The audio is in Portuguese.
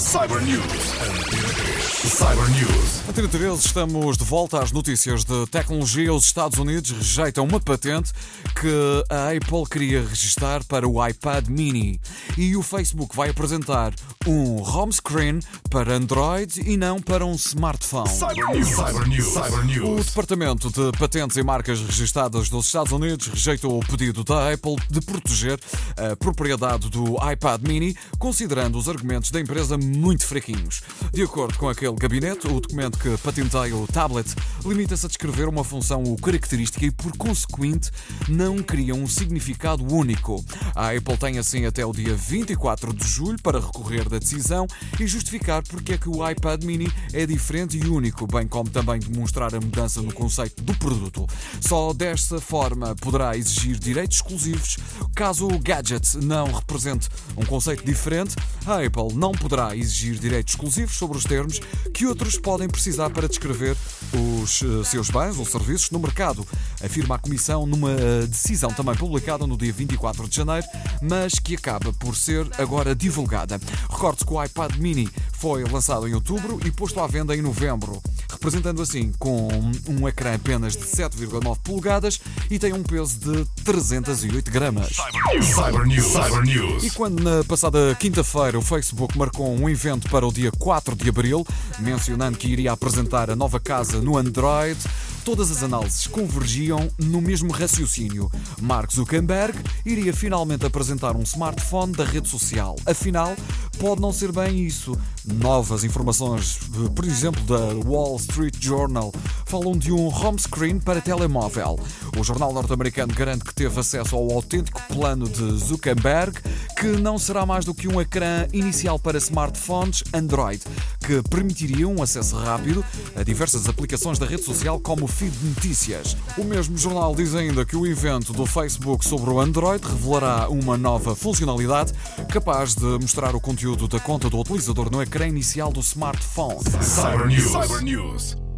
Cyber News. Antena 3. Cyber News. Antena 13, estamos de volta às notícias de tecnologia. Os Estados Unidos rejeitam uma patente que a Apple queria registar para o iPad mini. E o Facebook vai apresentar um home screen para Android e não para um smartphone. Cyber News. Cyber News. Cyber O News. Departamento de Patentes e Marcas Registadas dos Estados Unidos rejeitou o pedido da Apple de proteger a propriedade do iPad mini, considerando os argumentos da empresa muito fraquinhos. De acordo com aquele gabinete, o documento que patenteia o tablet limita-se a descrever uma função ou característica e, por consequente, não cria um significado único. A Apple tem assim até o dia 24 de julho para recorrer da decisão e justificar porque é que o iPad mini é diferente e único, bem como também demonstrar a mudança no conceito do produto. Só desta forma poderá exigir direitos exclusivos. Caso o gadget não represente um conceito diferente, a Apple não poderá exigir direitos exclusivos sobre os termos que outros podem precisar para descrever os eh, seus bens ou serviços no mercado, afirma a Comissão numa eh, decisão também publicada no dia 24 de janeiro, mas que acaba por ser agora divulgada. Recorde-se que o iPad mini foi lançado em outubro e posto à venda em novembro, representando assim com um ecrã apenas de 7,9 polegadas e tem um peso de 308 gramas. Cyber News. Cyber News. E quando na passada quinta-feira o Facebook marcou um evento para o dia 4 de abril, mencionando que iria apresentar a nova casa no Android, todas as análises convergiam no mesmo raciocínio. Mark Zuckerberg iria finalmente apresentar um smartphone da rede social. Afinal, pode não ser bem isso. Novas informações, por exemplo, da Wall Street Journal, falam de um home screen para telemóvel. O jornal norte-americano garante que teve acesso ao autêntico plano de Zuckerberg, que não será mais do que um ecrã inicial para smartphones Android, que permitiria um acesso rápido a diversas aplicações da rede social, como o feed de notícias. O mesmo jornal diz ainda que o evento do Facebook sobre o Android revelará uma nova funcionalidade capaz de mostrar o conteúdo da conta do utilizador no ecrã inicial do smartphone. Cyber News. Cyber News.